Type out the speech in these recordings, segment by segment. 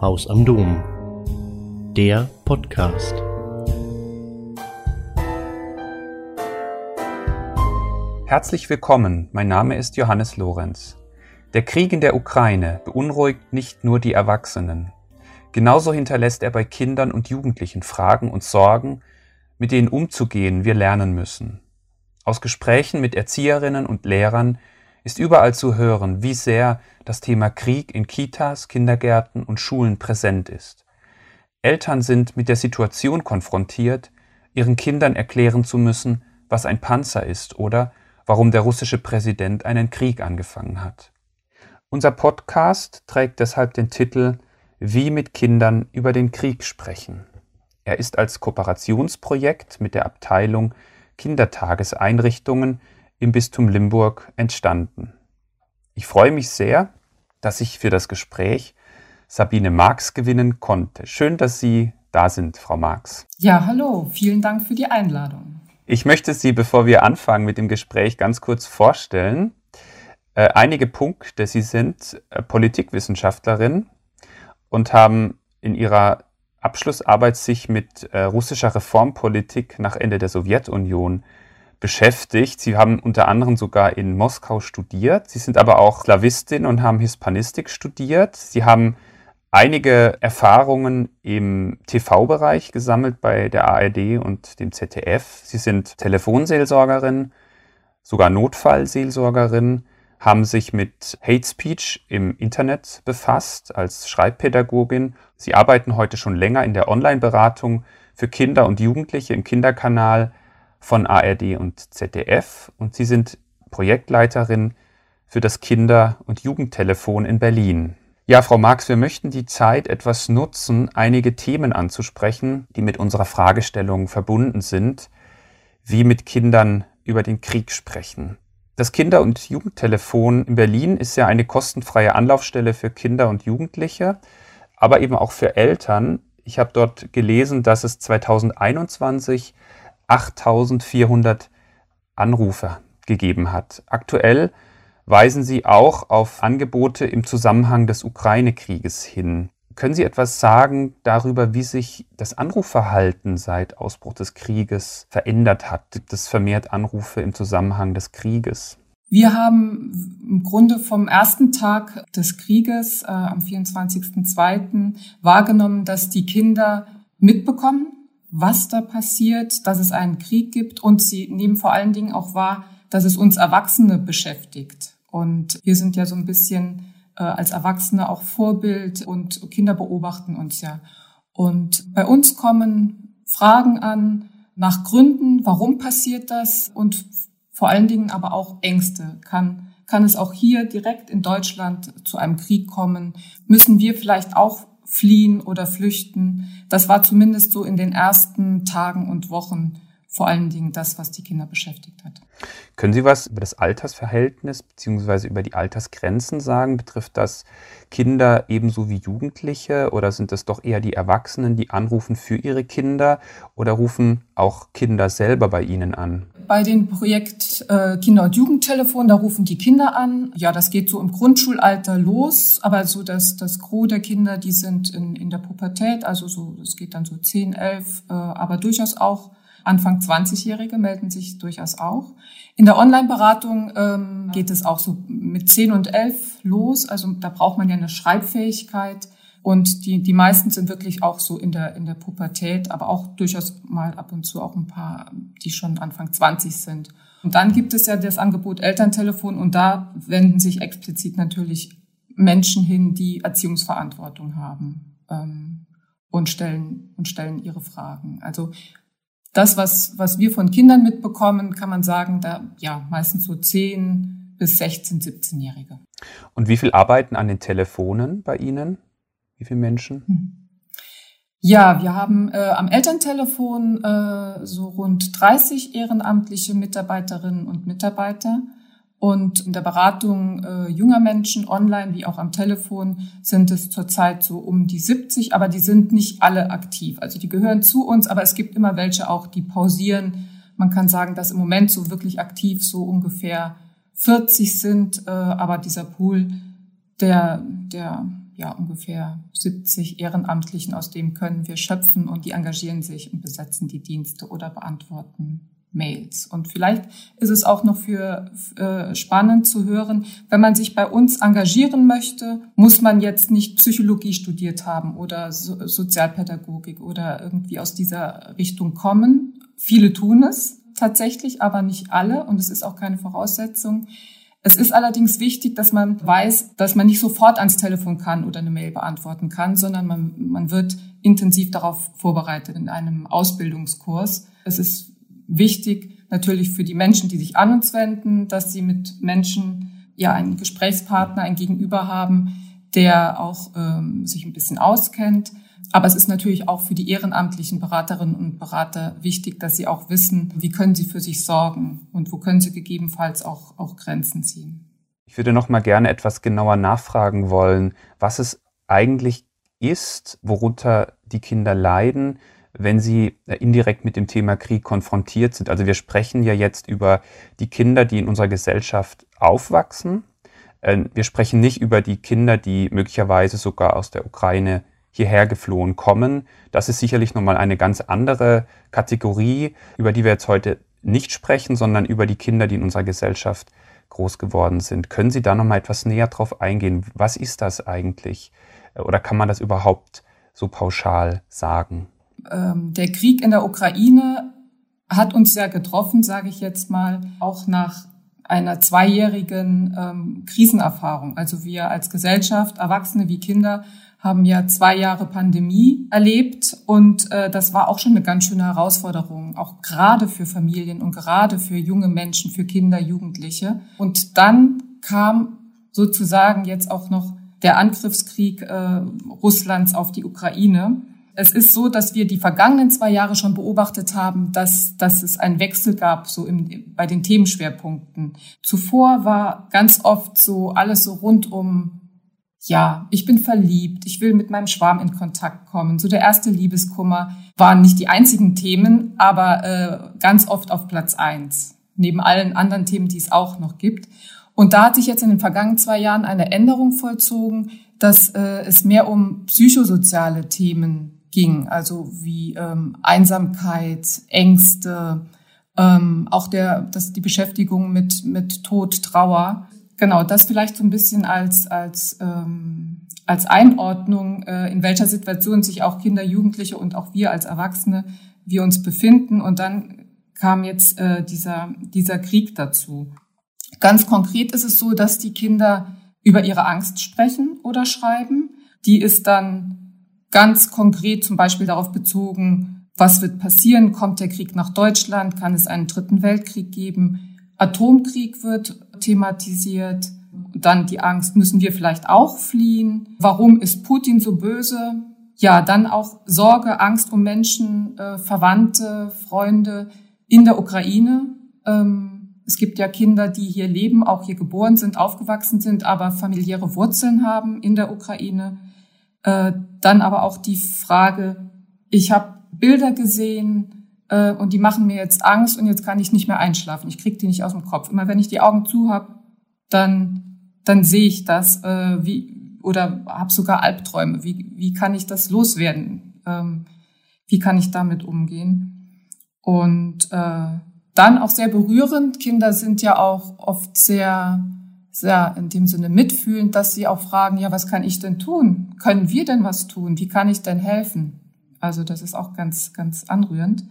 Haus am Dom. Der Podcast. Herzlich willkommen, mein Name ist Johannes Lorenz. Der Krieg in der Ukraine beunruhigt nicht nur die Erwachsenen. Genauso hinterlässt er bei Kindern und Jugendlichen Fragen und Sorgen, mit denen umzugehen wir lernen müssen. Aus Gesprächen mit Erzieherinnen und Lehrern ist überall zu hören, wie sehr das Thema Krieg in Kitas, Kindergärten und Schulen präsent ist. Eltern sind mit der Situation konfrontiert, ihren Kindern erklären zu müssen, was ein Panzer ist oder warum der russische Präsident einen Krieg angefangen hat. Unser Podcast trägt deshalb den Titel Wie mit Kindern über den Krieg sprechen. Er ist als Kooperationsprojekt mit der Abteilung Kindertageseinrichtungen im Bistum Limburg entstanden. Ich freue mich sehr, dass ich für das Gespräch Sabine Marx gewinnen konnte. Schön, dass Sie da sind, Frau Marx. Ja, hallo, vielen Dank für die Einladung. Ich möchte Sie, bevor wir anfangen mit dem Gespräch, ganz kurz vorstellen. Äh, einige Punkte. Sie sind äh, Politikwissenschaftlerin und haben in Ihrer Abschlussarbeit sich mit äh, russischer Reformpolitik nach Ende der Sowjetunion beschäftigt. Sie haben unter anderem sogar in Moskau studiert. Sie sind aber auch Slawistin und haben Hispanistik studiert. Sie haben einige Erfahrungen im TV-Bereich gesammelt bei der ARD und dem ZDF. Sie sind Telefonseelsorgerin, sogar Notfallseelsorgerin, haben sich mit Hate Speech im Internet befasst als Schreibpädagogin. Sie arbeiten heute schon länger in der Online-Beratung für Kinder und Jugendliche im Kinderkanal von ARD und ZDF und Sie sind Projektleiterin für das Kinder- und Jugendtelefon in Berlin. Ja, Frau Marx, wir möchten die Zeit etwas nutzen, einige Themen anzusprechen, die mit unserer Fragestellung verbunden sind, wie mit Kindern über den Krieg sprechen. Das Kinder- und Jugendtelefon in Berlin ist ja eine kostenfreie Anlaufstelle für Kinder und Jugendliche, aber eben auch für Eltern. Ich habe dort gelesen, dass es 2021 8400 Anrufe gegeben hat. Aktuell weisen Sie auch auf Angebote im Zusammenhang des Ukraine-Krieges hin. Können Sie etwas sagen darüber, wie sich das Anrufverhalten seit Ausbruch des Krieges verändert hat? Gibt es vermehrt Anrufe im Zusammenhang des Krieges? Wir haben im Grunde vom ersten Tag des Krieges äh, am 24.02. wahrgenommen, dass die Kinder mitbekommen, was da passiert, dass es einen Krieg gibt und sie nehmen vor allen Dingen auch wahr, dass es uns Erwachsene beschäftigt. Und wir sind ja so ein bisschen äh, als Erwachsene auch Vorbild und Kinder beobachten uns ja. Und bei uns kommen Fragen an nach Gründen, warum passiert das und vor allen Dingen aber auch Ängste. Kann, kann es auch hier direkt in Deutschland zu einem Krieg kommen? Müssen wir vielleicht auch fliehen oder flüchten. Das war zumindest so in den ersten Tagen und Wochen vor allen Dingen das, was die Kinder beschäftigt hat. Können Sie was über das Altersverhältnis bzw. über die Altersgrenzen sagen? Betrifft das Kinder ebenso wie Jugendliche oder sind es doch eher die Erwachsenen, die anrufen für ihre Kinder oder rufen auch Kinder selber bei Ihnen an? Bei dem Projekt äh, Kinder- und Jugendtelefon, da rufen die Kinder an. Ja, das geht so im Grundschulalter los, aber so das, das Gros der Kinder, die sind in, in der Pubertät, also so, das geht dann so 10, 11, äh, aber durchaus auch Anfang 20-Jährige melden sich durchaus auch. In der Online-Beratung ähm, geht es auch so mit 10 und 11 los. Also da braucht man ja eine Schreibfähigkeit. Und die, die meisten sind wirklich auch so in der, in der Pubertät, aber auch durchaus mal ab und zu auch ein paar, die schon Anfang 20 sind. Und dann gibt es ja das Angebot Elterntelefon und da wenden sich explizit natürlich Menschen hin, die Erziehungsverantwortung haben ähm, und stellen und stellen ihre Fragen. Also das, was, was wir von Kindern mitbekommen, kann man sagen, da ja meistens so 10 bis 16, 17-Jährige. Und wie viel arbeiten an den Telefonen bei Ihnen? Wie viele Menschen? Hm. Ja, wir haben äh, am Elterntelefon äh, so rund 30 ehrenamtliche Mitarbeiterinnen und Mitarbeiter. Und in der Beratung äh, junger Menschen online wie auch am Telefon sind es zurzeit so um die 70, aber die sind nicht alle aktiv. Also die gehören zu uns, aber es gibt immer welche auch, die pausieren. Man kann sagen, dass im Moment so wirklich aktiv so ungefähr 40 sind, äh, aber dieser Pool, der, der ja ungefähr 70 Ehrenamtlichen, aus dem können wir schöpfen und die engagieren sich und besetzen die Dienste oder beantworten Mails. Und vielleicht ist es auch noch für äh, spannend zu hören, wenn man sich bei uns engagieren möchte, muss man jetzt nicht Psychologie studiert haben oder so Sozialpädagogik oder irgendwie aus dieser Richtung kommen. Viele tun es tatsächlich, aber nicht alle und es ist auch keine Voraussetzung. Es ist allerdings wichtig, dass man weiß, dass man nicht sofort ans Telefon kann oder eine Mail beantworten kann, sondern man, man wird intensiv darauf vorbereitet in einem Ausbildungskurs. Es ist wichtig natürlich für die Menschen, die sich an uns wenden, dass sie mit Menschen ja einen Gesprächspartner, ein Gegenüber haben, der auch ähm, sich ein bisschen auskennt. Aber es ist natürlich auch für die ehrenamtlichen Beraterinnen und Berater wichtig, dass sie auch wissen, wie können sie für sich sorgen und wo können sie gegebenenfalls auch, auch Grenzen ziehen. Ich würde noch mal gerne etwas genauer nachfragen wollen, was es eigentlich ist, worunter die Kinder leiden, wenn sie äh, indirekt mit dem Thema Krieg konfrontiert sind. Also wir sprechen ja jetzt über die Kinder, die in unserer Gesellschaft aufwachsen. Ähm, wir sprechen nicht über die Kinder, die möglicherweise sogar aus der Ukraine hierher geflohen kommen. Das ist sicherlich nochmal eine ganz andere Kategorie, über die wir jetzt heute nicht sprechen, sondern über die Kinder, die in unserer Gesellschaft groß geworden sind. Können Sie da nochmal etwas näher drauf eingehen? Was ist das eigentlich? Oder kann man das überhaupt so pauschal sagen? Ähm, der Krieg in der Ukraine hat uns sehr getroffen, sage ich jetzt mal, auch nach einer zweijährigen ähm, Krisenerfahrung. Also wir als Gesellschaft, Erwachsene wie Kinder, haben ja zwei Jahre Pandemie erlebt und äh, das war auch schon eine ganz schöne Herausforderung, auch gerade für Familien und gerade für junge Menschen, für Kinder, Jugendliche. Und dann kam sozusagen jetzt auch noch der Angriffskrieg äh, Russlands auf die Ukraine. Es ist so, dass wir die vergangenen zwei Jahre schon beobachtet haben, dass, dass es einen Wechsel gab, so im, bei den Themenschwerpunkten. Zuvor war ganz oft so alles so rund um, ja, ich bin verliebt, ich will mit meinem Schwarm in Kontakt kommen. So der erste Liebeskummer waren nicht die einzigen Themen, aber äh, ganz oft auf Platz eins. Neben allen anderen Themen, die es auch noch gibt. Und da hat sich jetzt in den vergangenen zwei Jahren eine Änderung vollzogen, dass äh, es mehr um psychosoziale Themen ging, also wie ähm, Einsamkeit, Ängste, ähm, auch der, das, die Beschäftigung mit, mit Tod, Trauer. Genau, das vielleicht so ein bisschen als, als, ähm, als Einordnung, äh, in welcher Situation sich auch Kinder, Jugendliche und auch wir als Erwachsene, wir uns befinden. Und dann kam jetzt äh, dieser, dieser Krieg dazu. Ganz konkret ist es so, dass die Kinder über ihre Angst sprechen oder schreiben. Die ist dann ganz konkret zum Beispiel darauf bezogen, was wird passieren? Kommt der Krieg nach Deutschland? Kann es einen dritten Weltkrieg geben? Atomkrieg wird thematisiert. Dann die Angst, müssen wir vielleicht auch fliehen? Warum ist Putin so böse? Ja, dann auch Sorge, Angst um Menschen, äh, Verwandte, Freunde in der Ukraine. Ähm, es gibt ja Kinder, die hier leben, auch hier geboren sind, aufgewachsen sind, aber familiäre Wurzeln haben in der Ukraine. Äh, dann aber auch die Frage, ich habe Bilder gesehen äh, und die machen mir jetzt Angst und jetzt kann ich nicht mehr einschlafen. Ich krieg die nicht aus dem Kopf. Immer wenn ich die Augen zu habe, dann, dann sehe ich das äh, wie, oder habe sogar Albträume. Wie, wie kann ich das loswerden? Ähm, wie kann ich damit umgehen? Und äh, dann auch sehr berührend. Kinder sind ja auch oft sehr sehr in dem Sinne mitfühlend, dass sie auch fragen, ja, was kann ich denn tun? Können wir denn was tun? Wie kann ich denn helfen? Also das ist auch ganz, ganz anrührend.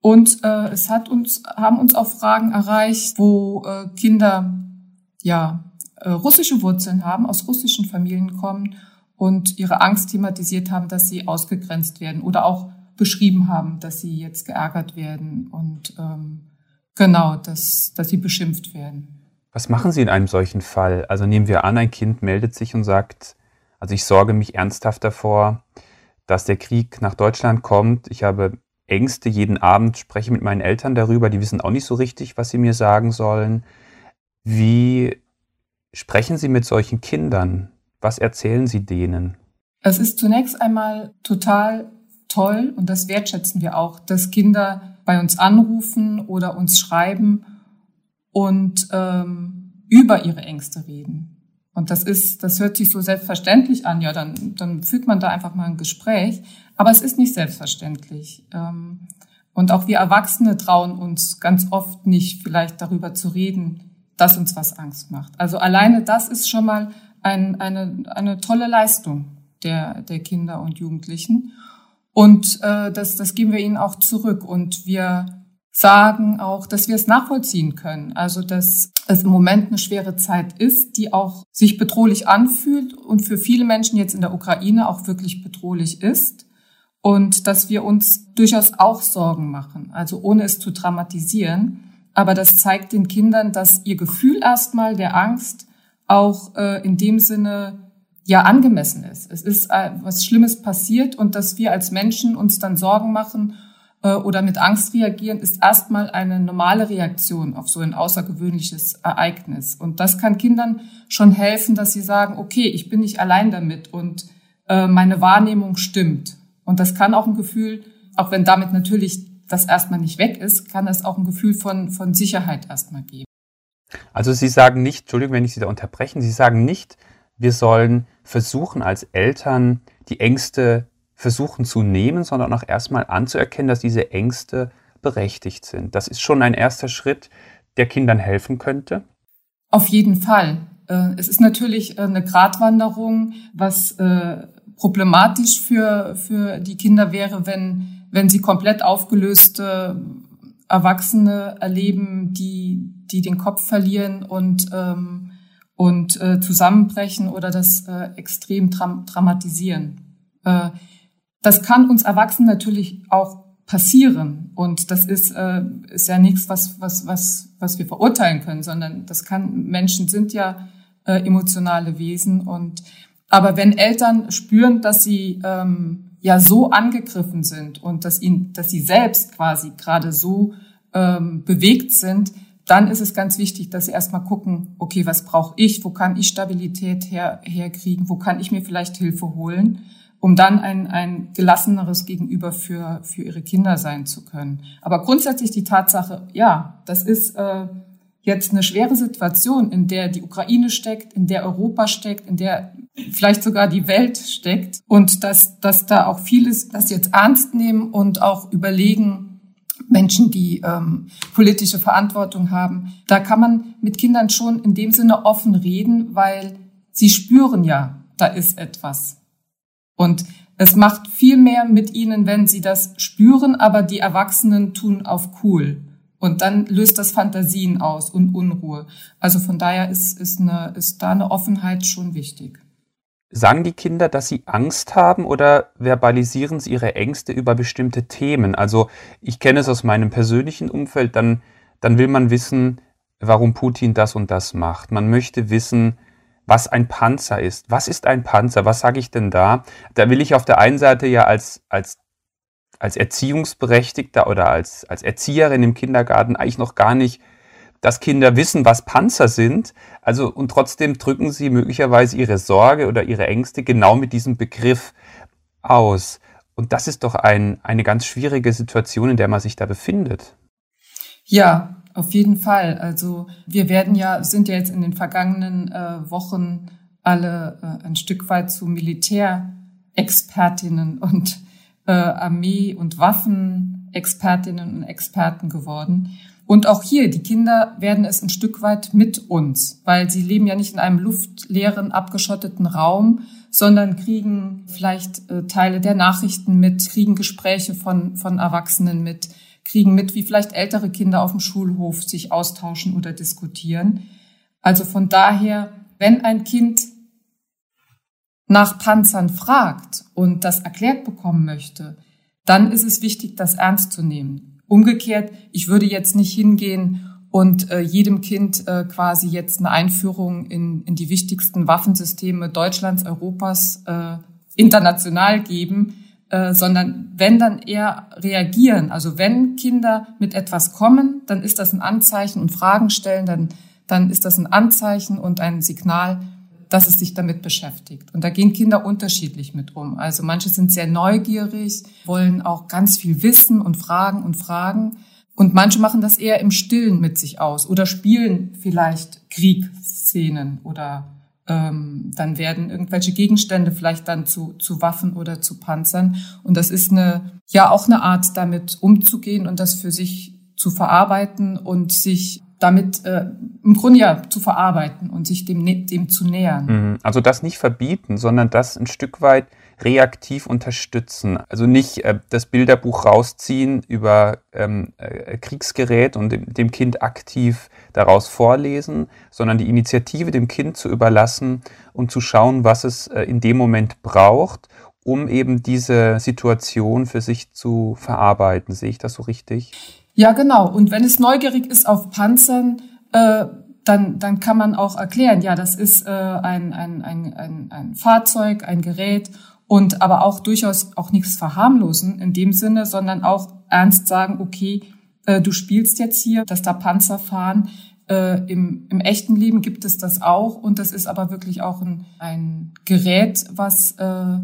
Und äh, es hat uns, haben uns auch Fragen erreicht, wo äh, Kinder ja äh, russische Wurzeln haben, aus russischen Familien kommen und ihre Angst thematisiert haben, dass sie ausgegrenzt werden oder auch beschrieben haben, dass sie jetzt geärgert werden und ähm, genau, dass, dass sie beschimpft werden. Was machen Sie in einem solchen Fall? Also nehmen wir an, ein Kind meldet sich und sagt, also ich sorge mich ernsthaft davor, dass der Krieg nach Deutschland kommt. Ich habe Ängste jeden Abend, spreche mit meinen Eltern darüber, die wissen auch nicht so richtig, was sie mir sagen sollen. Wie sprechen Sie mit solchen Kindern? Was erzählen Sie denen? Es ist zunächst einmal total toll und das wertschätzen wir auch, dass Kinder bei uns anrufen oder uns schreiben und ähm, über ihre Ängste reden. Und das ist, das hört sich so selbstverständlich an. Ja, dann, dann führt man da einfach mal ein Gespräch. Aber es ist nicht selbstverständlich. Ähm, und auch wir Erwachsene trauen uns ganz oft nicht, vielleicht darüber zu reden, dass uns was Angst macht. Also alleine das ist schon mal ein, eine, eine tolle Leistung der, der Kinder und Jugendlichen. Und äh, das, das geben wir ihnen auch zurück. Und wir sagen auch, dass wir es nachvollziehen können. Also dass es im Moment eine schwere Zeit ist, die auch sich bedrohlich anfühlt und für viele Menschen jetzt in der Ukraine auch wirklich bedrohlich ist. Und dass wir uns durchaus auch Sorgen machen, also ohne es zu dramatisieren. Aber das zeigt den Kindern, dass ihr Gefühl erstmal der Angst auch äh, in dem Sinne ja angemessen ist. Es ist äh, was Schlimmes passiert und dass wir als Menschen uns dann Sorgen machen oder mit Angst reagieren, ist erstmal eine normale Reaktion auf so ein außergewöhnliches Ereignis. Und das kann Kindern schon helfen, dass sie sagen, okay, ich bin nicht allein damit und äh, meine Wahrnehmung stimmt. Und das kann auch ein Gefühl, auch wenn damit natürlich das erstmal nicht weg ist, kann es auch ein Gefühl von, von Sicherheit erstmal geben. Also Sie sagen nicht, Entschuldigung, wenn ich Sie da unterbrechen, Sie sagen nicht, wir sollen versuchen als Eltern die Ängste versuchen zu nehmen, sondern auch erstmal anzuerkennen, dass diese Ängste berechtigt sind. Das ist schon ein erster Schritt, der Kindern helfen könnte. Auf jeden Fall. Äh, es ist natürlich äh, eine Gratwanderung, was äh, problematisch für, für die Kinder wäre, wenn, wenn sie komplett aufgelöste Erwachsene erleben, die, die den Kopf verlieren und, ähm, und äh, zusammenbrechen oder das äh, extrem dram dramatisieren. Äh, das kann uns Erwachsenen natürlich auch passieren. Und das ist, äh, ist ja nichts, was, was, was, was wir verurteilen können, sondern das kann, Menschen sind ja äh, emotionale Wesen. Und aber wenn Eltern spüren, dass sie ähm, ja so angegriffen sind und dass ihnen, dass sie selbst quasi gerade so ähm, bewegt sind, dann ist es ganz wichtig, dass sie erstmal gucken, okay, was brauche ich, wo kann ich Stabilität her, herkriegen, wo kann ich mir vielleicht Hilfe holen, um dann ein, ein gelasseneres Gegenüber für, für ihre Kinder sein zu können. Aber grundsätzlich die Tatsache, ja, das ist äh, jetzt eine schwere Situation, in der die Ukraine steckt, in der Europa steckt, in der vielleicht sogar die Welt steckt und dass, dass da auch vieles das jetzt ernst nehmen und auch überlegen, Menschen, die ähm, politische Verantwortung haben, da kann man mit Kindern schon in dem Sinne offen reden, weil sie spüren ja, da ist etwas. Und es macht viel mehr mit ihnen, wenn sie das spüren, aber die Erwachsenen tun auf cool. Und dann löst das Fantasien aus und Unruhe. Also von daher ist, ist, eine, ist da eine Offenheit schon wichtig. Sagen die Kinder, dass sie Angst haben oder verbalisieren sie ihre Ängste über bestimmte Themen? Also ich kenne es aus meinem persönlichen Umfeld, dann, dann will man wissen, warum Putin das und das macht. Man möchte wissen, was ein Panzer ist. Was ist ein Panzer? Was sage ich denn da? Da will ich auf der einen Seite ja als, als, als Erziehungsberechtigter oder als, als Erzieherin im Kindergarten eigentlich noch gar nicht dass Kinder wissen, was Panzer sind, also und trotzdem drücken sie möglicherweise ihre Sorge oder ihre Ängste genau mit diesem Begriff aus. Und das ist doch ein, eine ganz schwierige Situation, in der man sich da befindet. Ja, auf jeden Fall. Also wir werden ja, sind ja jetzt in den vergangenen äh, Wochen alle äh, ein Stück weit zu Militärexpertinnen und äh, Armee- und Waffenexpertinnen und Experten geworden. Und auch hier, die Kinder werden es ein Stück weit mit uns, weil sie leben ja nicht in einem luftleeren, abgeschotteten Raum, sondern kriegen vielleicht äh, Teile der Nachrichten mit, kriegen Gespräche von, von Erwachsenen mit, kriegen mit, wie vielleicht ältere Kinder auf dem Schulhof sich austauschen oder diskutieren. Also von daher, wenn ein Kind nach Panzern fragt und das erklärt bekommen möchte, dann ist es wichtig, das ernst zu nehmen. Umgekehrt, ich würde jetzt nicht hingehen und äh, jedem Kind äh, quasi jetzt eine Einführung in, in die wichtigsten Waffensysteme Deutschlands, Europas äh, international geben, äh, sondern wenn dann eher reagieren. Also wenn Kinder mit etwas kommen, dann ist das ein Anzeichen und Fragen stellen, dann, dann ist das ein Anzeichen und ein Signal, dass es sich damit beschäftigt. Und da gehen Kinder unterschiedlich mit um. Also manche sind sehr neugierig, wollen auch ganz viel wissen und fragen und fragen. Und manche machen das eher im Stillen mit sich aus oder spielen vielleicht Kriegsszenen oder ähm, dann werden irgendwelche Gegenstände vielleicht dann zu, zu Waffen oder zu Panzern. Und das ist eine, ja, auch eine Art, damit umzugehen und das für sich zu verarbeiten und sich damit äh, im Grunde ja zu verarbeiten und sich dem, dem zu nähern. Mhm. Also das nicht verbieten, sondern das ein Stück weit reaktiv unterstützen. Also nicht äh, das Bilderbuch rausziehen über ähm, äh, Kriegsgerät und dem, dem, Kind aktiv daraus vorlesen, sondern die Initiative dem Kind zu überlassen und zu schauen, was es äh, in dem Moment braucht, um eben diese Situation für sich zu verarbeiten. Sehe ich das so richtig? Ja, genau. Und wenn es neugierig ist auf Panzern, äh, dann, dann kann man auch erklären, ja, das ist äh, ein, ein, ein, ein, ein Fahrzeug, ein Gerät und aber auch durchaus auch nichts verharmlosen in dem Sinne, sondern auch ernst sagen, okay, äh, du spielst jetzt hier, dass da Panzer fahren. Äh, im, Im echten Leben gibt es das auch und das ist aber wirklich auch ein, ein Gerät, was äh,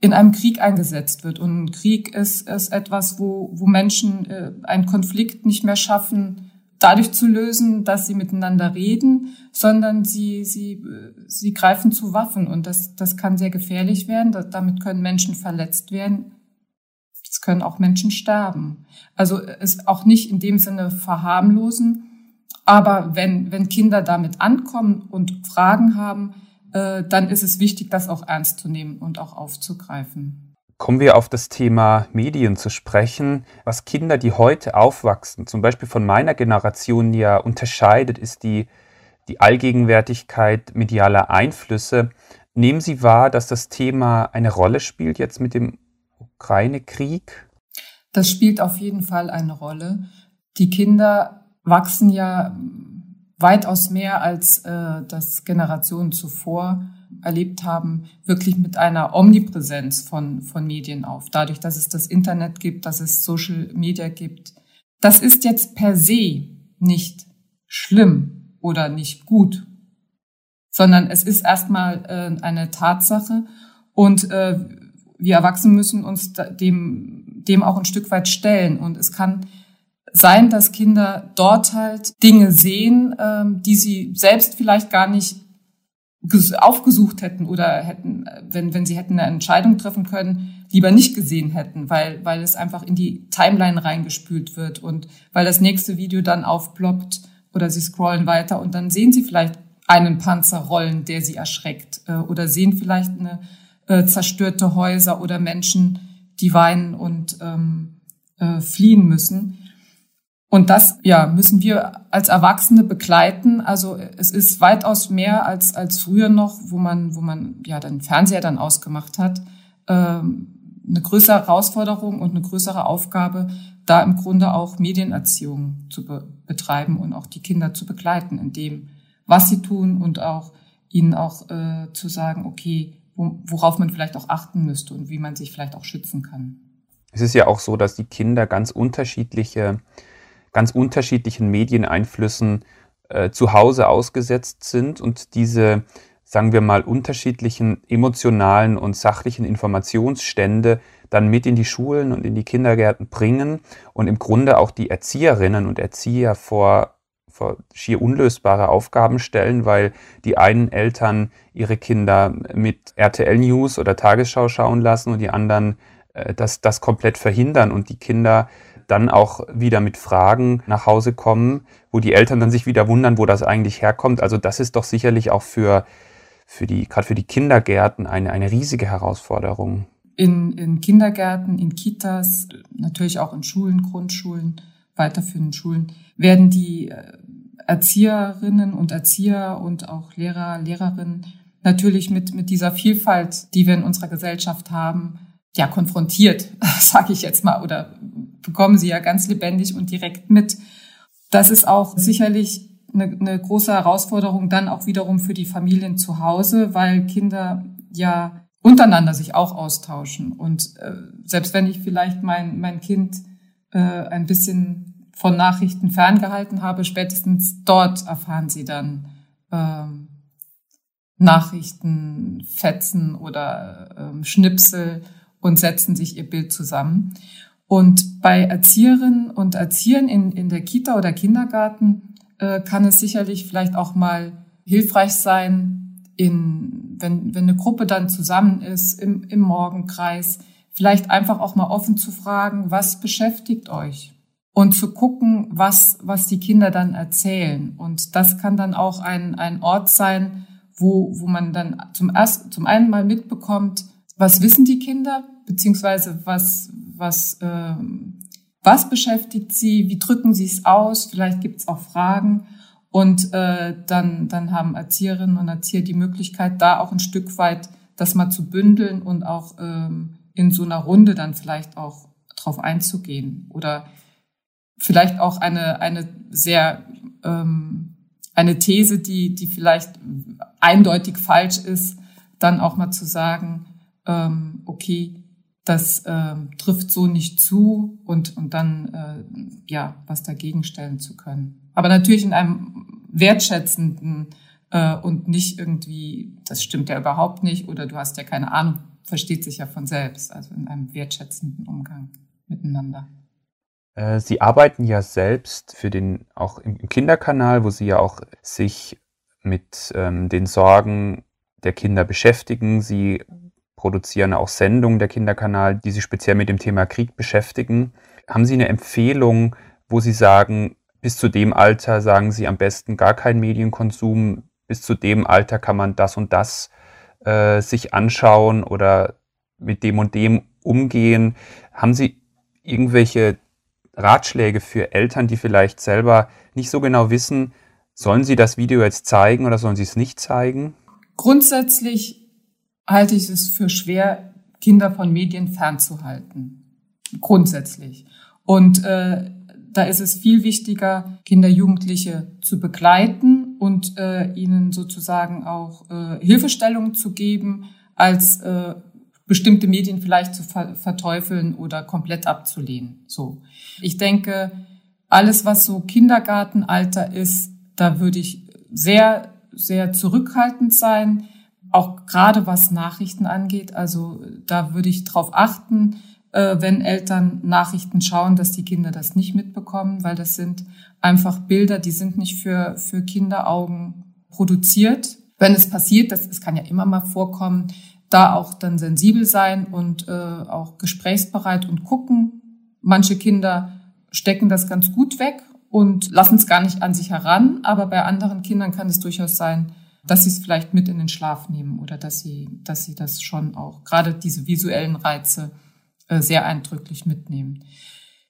in einem Krieg eingesetzt wird. Und ein Krieg ist, ist etwas, wo, wo Menschen äh, einen Konflikt nicht mehr schaffen, dadurch zu lösen, dass sie miteinander reden, sondern sie, sie, sie greifen zu Waffen. Und das, das kann sehr gefährlich werden. Damit können Menschen verletzt werden. Es können auch Menschen sterben. Also es auch nicht in dem Sinne verharmlosen. Aber wenn, wenn Kinder damit ankommen und Fragen haben, äh, dann ist es wichtig, das auch ernst zu nehmen und auch aufzugreifen. Kommen wir auf das Thema Medien zu sprechen. Was Kinder, die heute aufwachsen, zum Beispiel von meiner Generation ja unterscheidet, ist die, die Allgegenwärtigkeit medialer Einflüsse. Nehmen Sie wahr, dass das Thema eine Rolle spielt jetzt mit dem Ukraine-Krieg? Das spielt auf jeden Fall eine Rolle. Die Kinder wachsen ja weitaus mehr als äh, das Generationen zuvor erlebt haben, wirklich mit einer Omnipräsenz von, von Medien auf. Dadurch, dass es das Internet gibt, dass es Social Media gibt. Das ist jetzt per se nicht schlimm oder nicht gut, sondern es ist erstmal äh, eine Tatsache und äh, wir Erwachsene müssen uns dem, dem auch ein Stück weit stellen. Und es kann sein, dass Kinder dort halt Dinge sehen, ähm, die sie selbst vielleicht gar nicht aufgesucht hätten oder hätten, wenn, wenn sie hätten eine Entscheidung treffen können, lieber nicht gesehen hätten, weil, weil es einfach in die Timeline reingespült wird und weil das nächste Video dann aufploppt oder sie scrollen weiter und dann sehen sie vielleicht einen Panzer rollen, der sie erschreckt äh, oder sehen vielleicht eine äh, zerstörte Häuser oder Menschen, die weinen und ähm, äh, fliehen müssen. Und das, ja, müssen wir als Erwachsene begleiten. Also es ist weitaus mehr als, als früher noch, wo man, wo man ja den Fernseher dann ausgemacht hat. Ähm, eine größere Herausforderung und eine größere Aufgabe, da im Grunde auch Medienerziehung zu be betreiben und auch die Kinder zu begleiten in dem, was sie tun und auch ihnen auch äh, zu sagen, okay, wo, worauf man vielleicht auch achten müsste und wie man sich vielleicht auch schützen kann. Es ist ja auch so, dass die Kinder ganz unterschiedliche ganz unterschiedlichen Medieneinflüssen äh, zu Hause ausgesetzt sind und diese, sagen wir mal, unterschiedlichen emotionalen und sachlichen Informationsstände dann mit in die Schulen und in die Kindergärten bringen und im Grunde auch die Erzieherinnen und Erzieher vor, vor schier unlösbare Aufgaben stellen, weil die einen Eltern ihre Kinder mit RTL News oder Tagesschau schauen lassen und die anderen äh, das, das komplett verhindern und die Kinder dann auch wieder mit Fragen nach Hause kommen, wo die Eltern dann sich wieder wundern, wo das eigentlich herkommt. Also das ist doch sicherlich auch für, für die, gerade für die Kindergärten eine, eine riesige Herausforderung. In, in Kindergärten, in Kitas, natürlich auch in Schulen, Grundschulen, weiterführenden Schulen, werden die äh, Erzieherinnen und Erzieher und auch Lehrer, Lehrerinnen natürlich mit, mit dieser Vielfalt, die wir in unserer Gesellschaft haben, ja, konfrontiert, sage ich jetzt mal, oder bekommen sie ja ganz lebendig und direkt mit. Das ist auch sicherlich eine, eine große Herausforderung dann auch wiederum für die Familien zu Hause, weil Kinder ja untereinander sich auch austauschen. Und äh, selbst wenn ich vielleicht mein, mein Kind äh, ein bisschen von Nachrichten ferngehalten habe, spätestens dort erfahren sie dann ähm, Nachrichten, Fetzen oder ähm, Schnipsel und setzen sich ihr Bild zusammen. Und bei Erzieherinnen und Erziehern in, in der Kita oder Kindergarten äh, kann es sicherlich vielleicht auch mal hilfreich sein, in, wenn, wenn eine Gruppe dann zusammen ist im, im Morgenkreis, vielleicht einfach auch mal offen zu fragen, was beschäftigt euch? Und zu gucken, was, was die Kinder dann erzählen. Und das kann dann auch ein, ein Ort sein, wo, wo man dann zum, erst, zum einen mal mitbekommt, was wissen die Kinder, beziehungsweise was, was, äh, was beschäftigt sie, wie drücken sie es aus, vielleicht gibt es auch Fragen. Und äh, dann, dann haben Erzieherinnen und Erzieher die Möglichkeit, da auch ein Stück weit das mal zu bündeln und auch ähm, in so einer Runde dann vielleicht auch drauf einzugehen. Oder vielleicht auch eine, eine sehr ähm, eine These, die, die vielleicht eindeutig falsch ist, dann auch mal zu sagen, ähm, okay, das ähm, trifft so nicht zu und, und dann äh, ja was dagegen stellen zu können. Aber natürlich in einem wertschätzenden äh, und nicht irgendwie, das stimmt ja überhaupt nicht oder du hast ja keine Ahnung, versteht sich ja von selbst, also in einem wertschätzenden Umgang miteinander. Äh, Sie arbeiten ja selbst für den, auch im Kinderkanal, wo Sie ja auch sich mit ähm, den Sorgen der Kinder beschäftigen. Sie produzieren auch Sendungen der Kinderkanal, die sich speziell mit dem Thema Krieg beschäftigen. Haben Sie eine Empfehlung, wo Sie sagen, bis zu dem Alter sagen Sie am besten gar keinen Medienkonsum, bis zu dem Alter kann man das und das äh, sich anschauen oder mit dem und dem umgehen. Haben Sie irgendwelche Ratschläge für Eltern, die vielleicht selber nicht so genau wissen, sollen sie das Video jetzt zeigen oder sollen sie es nicht zeigen? Grundsätzlich halte ich es für schwer, Kinder von Medien fernzuhalten. Grundsätzlich. Und äh, da ist es viel wichtiger, Kinder, Jugendliche zu begleiten und äh, ihnen sozusagen auch äh, Hilfestellungen zu geben, als äh, bestimmte Medien vielleicht zu ver verteufeln oder komplett abzulehnen. So. Ich denke, alles, was so Kindergartenalter ist, da würde ich sehr, sehr zurückhaltend sein. Auch gerade was Nachrichten angeht. Also da würde ich darauf achten, äh, wenn Eltern Nachrichten schauen, dass die Kinder das nicht mitbekommen, weil das sind einfach Bilder, die sind nicht für, für Kinderaugen produziert. Wenn es passiert, das, es kann ja immer mal vorkommen, da auch dann sensibel sein und äh, auch gesprächsbereit und gucken. Manche Kinder stecken das ganz gut weg und lassen es gar nicht an sich heran, aber bei anderen Kindern kann es durchaus sein, dass sie es vielleicht mit in den Schlaf nehmen oder dass sie, dass sie das schon auch, gerade diese visuellen Reize, äh, sehr eindrücklich mitnehmen.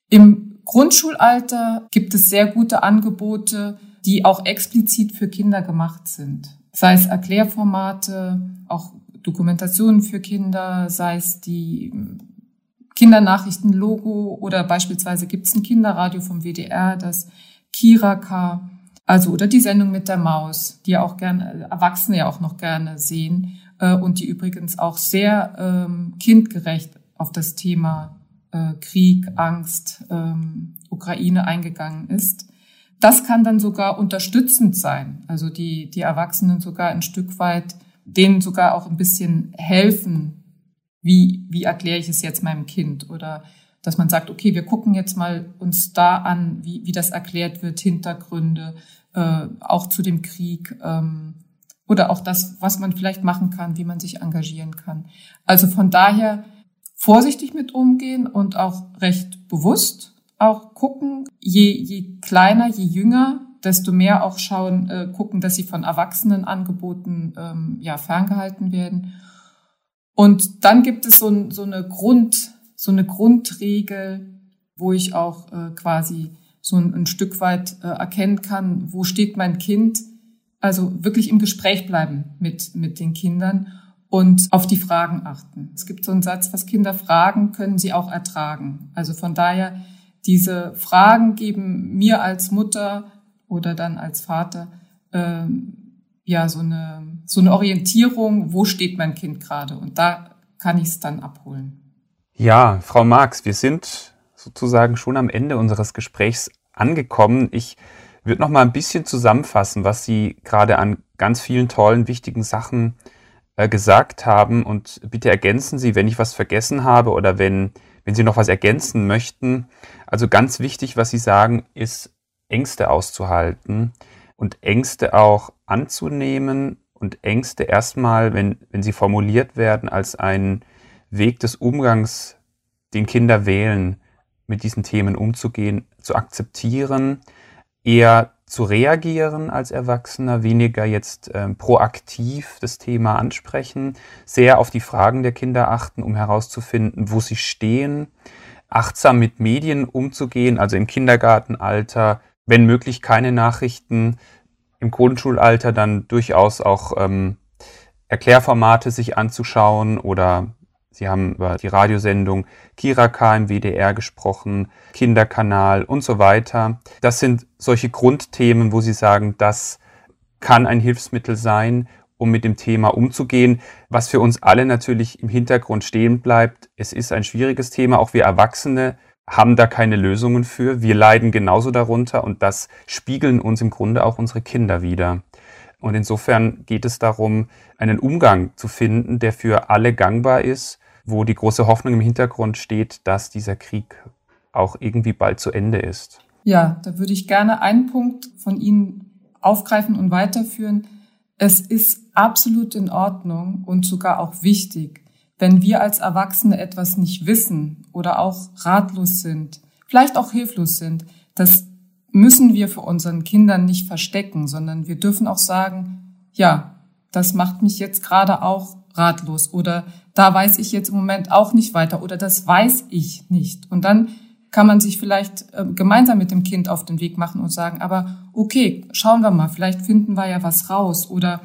Im Grundschulalter gibt es sehr gute Angebote, die auch explizit für Kinder gemacht sind. Sei es Erklärformate, auch Dokumentationen für Kinder, sei es die Kindernachrichten-Logo oder beispielsweise gibt es ein Kinderradio vom WDR, das Kiraka, also oder die Sendung mit der Maus, die ja auch gerne Erwachsene ja auch noch gerne sehen äh, und die übrigens auch sehr ähm, kindgerecht auf das Thema äh, Krieg, Angst, ähm, Ukraine eingegangen ist. Das kann dann sogar unterstützend sein, also die die Erwachsenen sogar ein Stück weit denen sogar auch ein bisschen helfen, wie, wie erkläre ich es jetzt meinem Kind? Oder dass man sagt, okay, wir gucken jetzt mal uns da an, wie, wie das erklärt wird, Hintergründe, äh, auch zu dem Krieg ähm, oder auch das, was man vielleicht machen kann, wie man sich engagieren kann. Also von daher vorsichtig mit umgehen und auch recht bewusst auch gucken, je, je kleiner, je jünger, desto mehr auch schauen, äh, gucken, dass sie von Erwachsenenangeboten ähm, ja ferngehalten werden. Und dann gibt es so, so eine Grund, so eine Grundregel, wo ich auch äh, quasi so ein, ein Stück weit äh, erkennen kann, wo steht mein Kind. Also wirklich im Gespräch bleiben mit, mit den Kindern und auf die Fragen achten. Es gibt so einen Satz, was Kinder fragen, können sie auch ertragen. Also von daher, diese Fragen geben mir als Mutter oder dann als Vater ähm, ja so eine so eine Orientierung, wo steht mein Kind gerade und da kann ich es dann abholen. Ja, Frau Marx, wir sind sozusagen schon am Ende unseres Gesprächs angekommen. Ich würde noch mal ein bisschen zusammenfassen, was Sie gerade an ganz vielen tollen, wichtigen Sachen äh, gesagt haben und bitte ergänzen Sie, wenn ich was vergessen habe oder wenn wenn Sie noch was ergänzen möchten. Also ganz wichtig, was Sie sagen, ist Ängste auszuhalten und Ängste auch anzunehmen und Ängste erstmal, wenn, wenn sie formuliert werden, als ein Weg des Umgangs, den Kinder wählen, mit diesen Themen umzugehen, zu akzeptieren, eher zu reagieren als Erwachsener, weniger jetzt ähm, proaktiv das Thema ansprechen, sehr auf die Fragen der Kinder achten, um herauszufinden, wo sie stehen, achtsam mit Medien umzugehen, also im Kindergartenalter, wenn möglich keine Nachrichten, im Grundschulalter dann durchaus auch ähm, Erklärformate sich anzuschauen oder Sie haben über die Radiosendung Kiraka im WDR gesprochen, Kinderkanal und so weiter. Das sind solche Grundthemen, wo Sie sagen, das kann ein Hilfsmittel sein, um mit dem Thema umzugehen, was für uns alle natürlich im Hintergrund stehen bleibt. Es ist ein schwieriges Thema, auch wir Erwachsene haben da keine Lösungen für. Wir leiden genauso darunter und das spiegeln uns im Grunde auch unsere Kinder wieder. Und insofern geht es darum, einen Umgang zu finden, der für alle gangbar ist, wo die große Hoffnung im Hintergrund steht, dass dieser Krieg auch irgendwie bald zu Ende ist. Ja, da würde ich gerne einen Punkt von Ihnen aufgreifen und weiterführen. Es ist absolut in Ordnung und sogar auch wichtig, wenn wir als Erwachsene etwas nicht wissen oder auch ratlos sind, vielleicht auch hilflos sind. Das müssen wir für unseren Kindern nicht verstecken, sondern wir dürfen auch sagen, ja, das macht mich jetzt gerade auch ratlos oder da weiß ich jetzt im Moment auch nicht weiter oder das weiß ich nicht. Und dann kann man sich vielleicht äh, gemeinsam mit dem Kind auf den Weg machen und sagen, aber okay, schauen wir mal, vielleicht finden wir ja was raus oder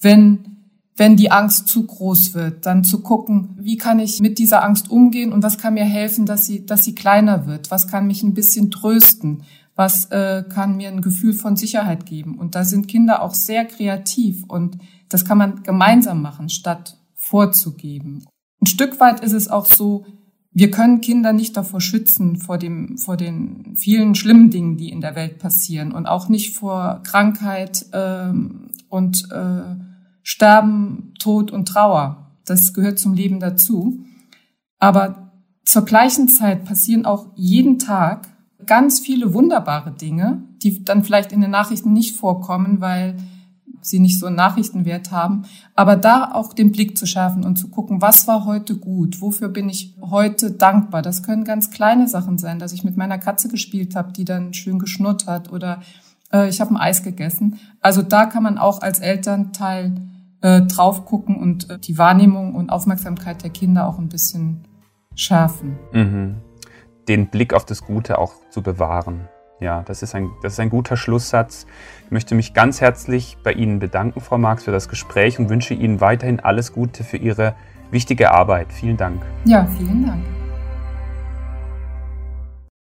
wenn wenn die Angst zu groß wird, dann zu gucken, wie kann ich mit dieser Angst umgehen und was kann mir helfen, dass sie, dass sie kleiner wird? Was kann mich ein bisschen trösten? Was äh, kann mir ein Gefühl von Sicherheit geben? Und da sind Kinder auch sehr kreativ und das kann man gemeinsam machen, statt vorzugeben. Ein Stück weit ist es auch so, wir können Kinder nicht davor schützen, vor, dem, vor den vielen schlimmen Dingen, die in der Welt passieren und auch nicht vor Krankheit ähm, und äh, Sterben, Tod und Trauer. Das gehört zum Leben dazu. Aber zur gleichen Zeit passieren auch jeden Tag ganz viele wunderbare Dinge, die dann vielleicht in den Nachrichten nicht vorkommen, weil sie nicht so einen Nachrichtenwert haben. Aber da auch den Blick zu schärfen und zu gucken, was war heute gut? Wofür bin ich heute dankbar? Das können ganz kleine Sachen sein, dass ich mit meiner Katze gespielt habe, die dann schön geschnurrt hat oder äh, ich habe ein Eis gegessen. Also da kann man auch als Elternteil äh, drauf gucken und äh, die Wahrnehmung und Aufmerksamkeit der Kinder auch ein bisschen schärfen. Mhm. Den Blick auf das Gute auch zu bewahren. Ja, das ist, ein, das ist ein guter Schlusssatz. Ich möchte mich ganz herzlich bei Ihnen bedanken, Frau Marx, für das Gespräch und wünsche Ihnen weiterhin alles Gute für Ihre wichtige Arbeit. Vielen Dank. Ja, vielen Dank.